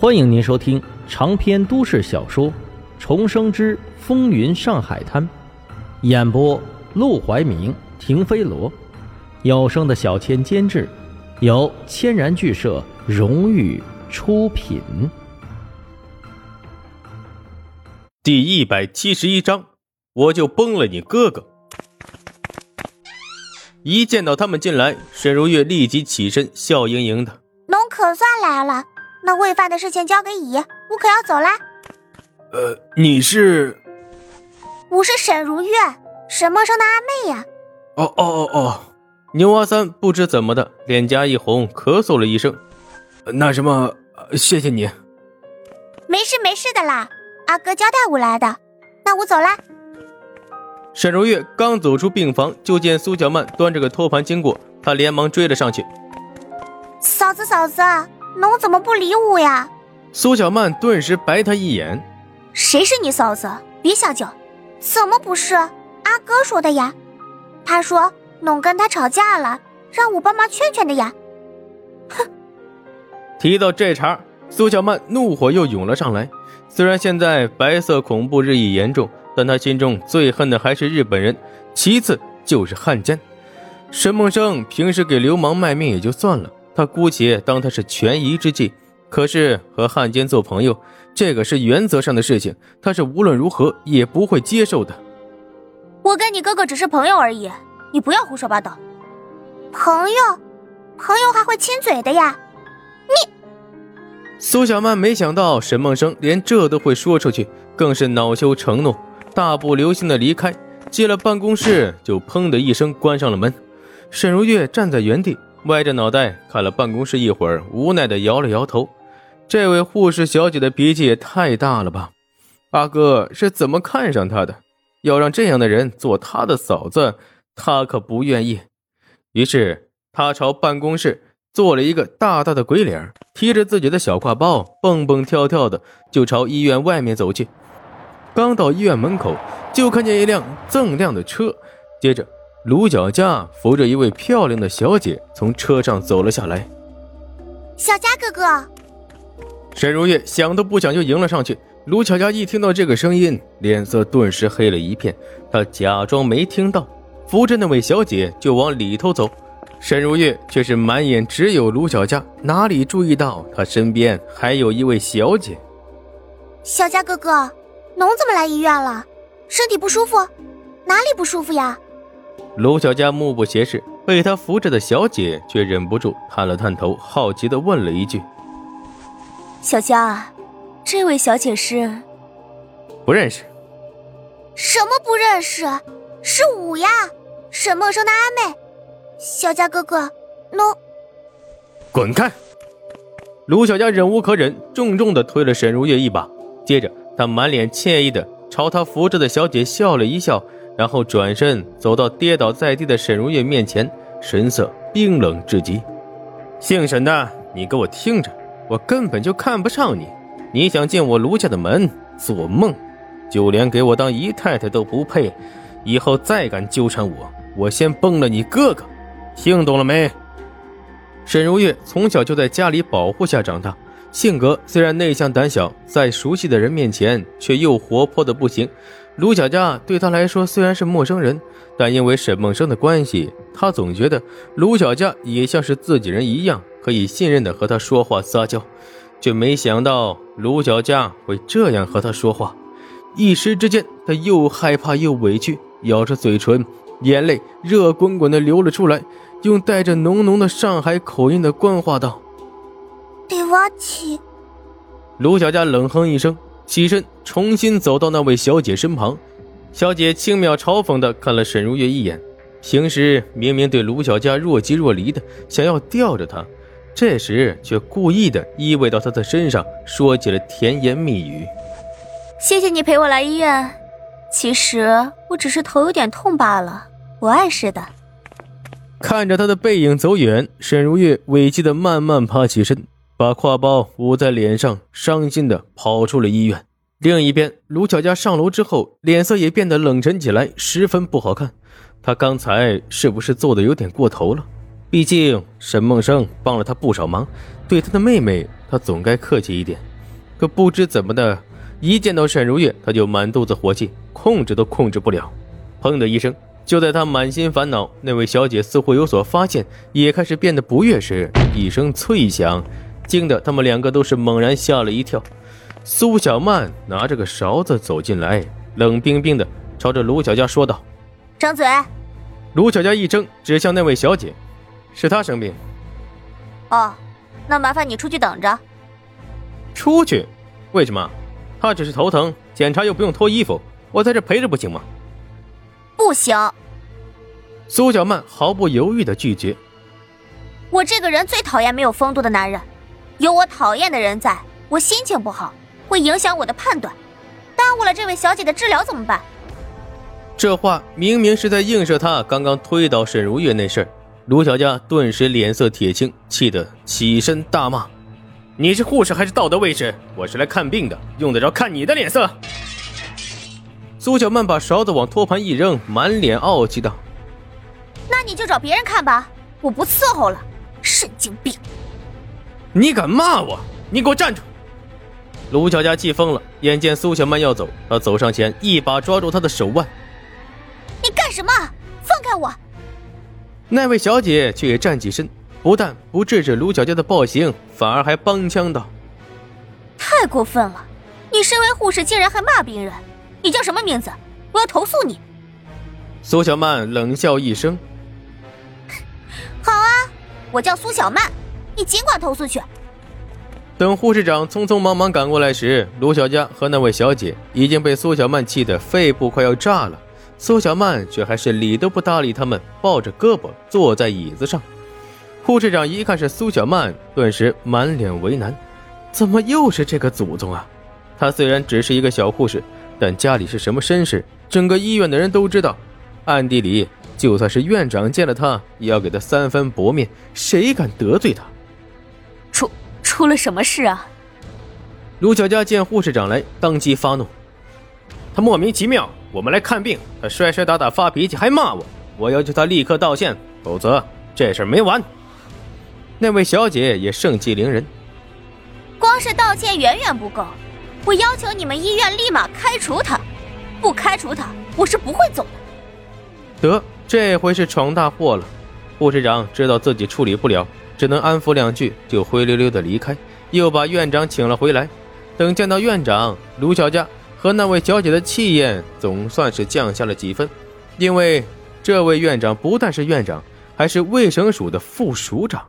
欢迎您收听长篇都市小说《重生之风云上海滩》，演播：陆怀明、停飞罗，有声的小千监制，由千然剧社荣誉出品。第一百七十一章，我就崩了你哥哥！一见到他们进来，沈如月立即起身，笑盈盈的：“侬可算来了。”那喂饭的事情交给乙，我可要走啦。呃，你是？我是沈如月，沈梦生的阿妹呀。哦哦哦哦！牛阿三不知怎么的，脸颊一红，咳嗽了一声。那什么，谢谢你。没事没事的啦，阿哥交代我来的。那我走啦。沈如月刚走出病房，就见苏小曼端着个托盘经过，她连忙追了上去。嫂子嫂子。侬怎么不理我呀？苏小曼顿时白他一眼。谁是你嫂子？别瞎叫。怎么不是？阿哥说的呀。他说侬跟他吵架了，让我帮忙劝劝的呀。哼。提到这茬，苏小曼怒火又涌了上来。虽然现在白色恐怖日益严重，但她心中最恨的还是日本人，其次就是汉奸。沈梦生平时给流氓卖命也就算了。他姑且当他是权宜之计，可是和汉奸做朋友，这个是原则上的事情，他是无论如何也不会接受的。我跟你哥哥只是朋友而已，你不要胡说八道。朋友，朋友还会亲嘴的呀？你，苏小曼没想到沈梦生连这都会说出去，更是恼羞成怒，大步流星的离开，进了办公室就砰的一声关上了门。沈如月站在原地。歪着脑袋看了办公室一会儿，无奈的摇了摇头。这位护士小姐的脾气也太大了吧？阿哥是怎么看上她的？要让这样的人做他的嫂子，他可不愿意。于是他朝办公室做了一个大大的鬼脸，提着自己的小挎包，蹦蹦跳跳的就朝医院外面走去。刚到医院门口，就看见一辆锃亮的车，接着。卢小佳扶着一位漂亮的小姐从车上走了下来。小佳哥哥，沈如月想都不想就迎了上去。卢小佳一听到这个声音，脸色顿时黑了一片。她假装没听到，扶着那位小姐就往里头走。沈如月却是满眼只有卢小佳，哪里注意到她身边还有一位小姐。小佳哥哥，侬怎么来医院了？身体不舒服？哪里不舒服呀？卢小佳目不斜视，被他扶着的小姐却忍不住探了探头，好奇的问了一句：“小佳，这位小姐是？不认识？什么不认识？是五呀，沈梦生的阿妹。小佳哥哥，侬滚开！”卢小佳忍无可忍，重重的推了沈如月一把，接着他满脸歉意的朝他扶着的小姐笑了一笑。然后转身走到跌倒在地的沈如月面前，神色冰冷至极。姓沈的，你给我听着，我根本就看不上你。你想进我卢家的门，做梦！就连给我当姨太太都不配。以后再敢纠缠我，我先崩了你哥哥。听懂了没？沈如月从小就在家里保护下长大，性格虽然内向胆小，在熟悉的人面前却又活泼的不行。卢小佳对他来说虽然是陌生人，但因为沈梦生的关系，他总觉得卢小佳也像是自己人一样，可以信任的和他说话撒娇，却没想到卢小佳会这样和他说话。一时之间，他又害怕又委屈，咬着嘴唇，眼泪热滚滚的流了出来，用带着浓浓的上海口音的官话道：“对不起。”卢小佳冷哼一声。起身，重新走到那位小姐身旁。小姐轻描嘲讽地看了沈如月一眼。平时明明对卢小佳若即若离的，想要吊着她，这时却故意的依偎到她的身上，说起了甜言蜜语。谢谢你陪我来医院。其实我只是头有点痛罢了，不碍事的。看着他的背影走远，沈如月委屈的慢慢爬起身。把挎包捂在脸上，伤心的跑出了医院。另一边，卢巧佳上楼之后，脸色也变得冷沉起来，十分不好看。他刚才是不是做的有点过头了？毕竟沈梦生帮了他不少忙，对他的妹妹，他总该客气一点。可不知怎么的，一见到沈如月，他就满肚子火气，控制都控制不了。砰的一声，就在他满心烦恼，那位小姐似乎有所发现，也开始变得不悦时，一声脆响，惊得他们两个都是猛然吓了一跳。苏小曼拿着个勺子走进来，冷冰冰的朝着卢小佳说道：“张嘴。”卢小佳一怔，指向那位小姐：“是她生病。”哦，那麻烦你出去等着。出去？为什么？她只是头疼，检查又不用脱衣服，我在这陪着不行吗？不行。苏小曼毫不犹豫的拒绝。我这个人最讨厌没有风度的男人，有我讨厌的人在，我心情不好，会影响我的判断，耽误了这位小姐的治疗怎么办？这话明明是在映射他刚刚推倒沈如月那事儿。卢小佳顿时脸色铁青，气得起身大骂。你是护士还是道德卫士？我是来看病的，用得着看你的脸色？苏小曼把勺子往托盘一扔，满脸傲气道：“那你就找别人看吧，我不伺候了，神经病！你敢骂我？你给我站住！”卢小佳气疯了，眼见苏小曼要走，他走上前，一把抓住她的手腕：“你干什么？放开我！”那位小姐却也站起身。不但不制止卢小佳的暴行，反而还帮腔道：“太过分了！你身为护士，竟然还骂病人！你叫什么名字？我要投诉你！”苏小曼冷笑一声：“ 好啊，我叫苏小曼，你尽管投诉去。”等护士长匆匆忙忙赶过来时，卢小佳和那位小姐已经被苏小曼气得肺部快要炸了。苏小曼却还是理都不搭理他们，抱着胳膊坐在椅子上。护士长一看是苏小曼，顿时满脸为难，怎么又是这个祖宗啊？她虽然只是一个小护士，但家里是什么身世，整个医院的人都知道。暗地里，就算是院长见了她，也要给她三分薄面，谁敢得罪她？出出了什么事啊？卢小佳见护士长来，当即发怒，他莫名其妙，我们来看病，他摔摔打打发脾气还骂我，我要求他立刻道歉，否则这事没完。那位小姐也盛气凌人，光是道歉远远不够，我要求你们医院立马开除他，不开除他，我是不会走的。得，这回是闯大祸了。护士长知道自己处理不了，只能安抚两句，就灰溜溜的离开，又把院长请了回来。等见到院长，卢小佳和那位小姐的气焰总算是降下了几分，因为这位院长不但是院长，还是卫生署的副署长。